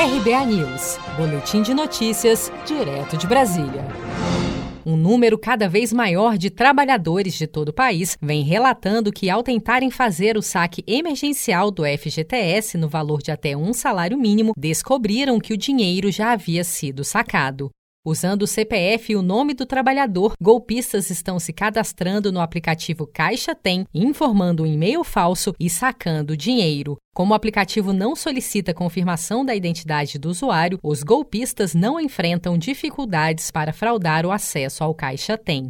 RBA News, Boletim de Notícias, direto de Brasília. Um número cada vez maior de trabalhadores de todo o país vem relatando que, ao tentarem fazer o saque emergencial do FGTS no valor de até um salário mínimo, descobriram que o dinheiro já havia sido sacado. Usando o CPF e o nome do trabalhador, golpistas estão se cadastrando no aplicativo Caixa Tem, informando um e-mail falso e sacando dinheiro. Como o aplicativo não solicita confirmação da identidade do usuário, os golpistas não enfrentam dificuldades para fraudar o acesso ao Caixa Tem.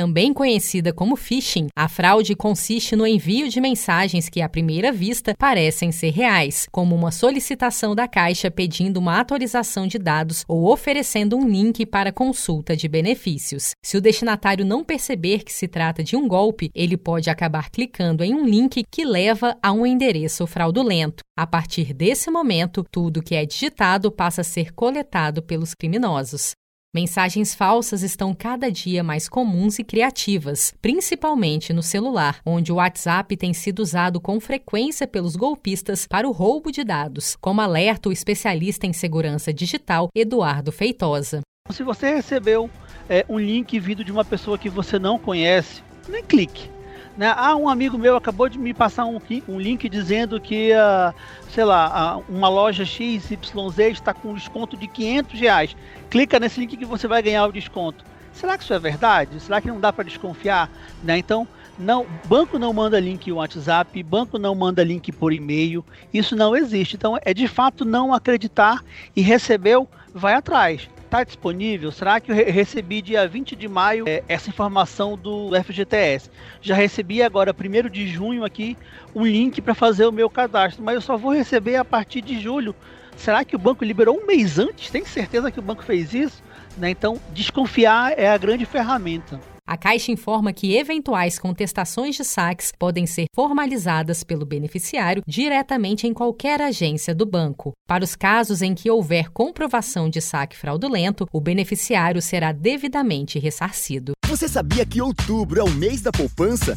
Também conhecida como phishing, a fraude consiste no envio de mensagens que, à primeira vista, parecem ser reais, como uma solicitação da Caixa pedindo uma atualização de dados ou oferecendo um link para consulta de benefícios. Se o destinatário não perceber que se trata de um golpe, ele pode acabar clicando em um link que leva a um endereço fraudulento. A partir desse momento, tudo que é digitado passa a ser coletado pelos criminosos. Mensagens falsas estão cada dia mais comuns e criativas, principalmente no celular, onde o WhatsApp tem sido usado com frequência pelos golpistas para o roubo de dados, como alerta o especialista em segurança digital Eduardo Feitosa. Se você recebeu é, um link vindo de uma pessoa que você não conhece, nem clique né? Ah, um amigo meu acabou de me passar um, um link dizendo que, uh, sei lá, uh, uma loja XYZ está com um desconto de 500 reais. Clica nesse link que você vai ganhar o desconto. Será que isso é verdade? Será que não dá para desconfiar? Né? Então, não, banco não manda link WhatsApp, banco não manda link por e-mail, isso não existe. Então, é de fato não acreditar e recebeu, vai atrás está disponível? Será que eu recebi dia 20 de maio é, essa informação do FGTS? Já recebi agora, 1 de junho aqui, um link para fazer o meu cadastro, mas eu só vou receber a partir de julho. Será que o banco liberou um mês antes? Tem certeza que o banco fez isso? Né? Então, desconfiar é a grande ferramenta. A Caixa informa que eventuais contestações de saques podem ser formalizadas pelo beneficiário diretamente em qualquer agência do banco. Para os casos em que houver comprovação de saque fraudulento, o beneficiário será devidamente ressarcido. Você sabia que outubro é o mês da poupança?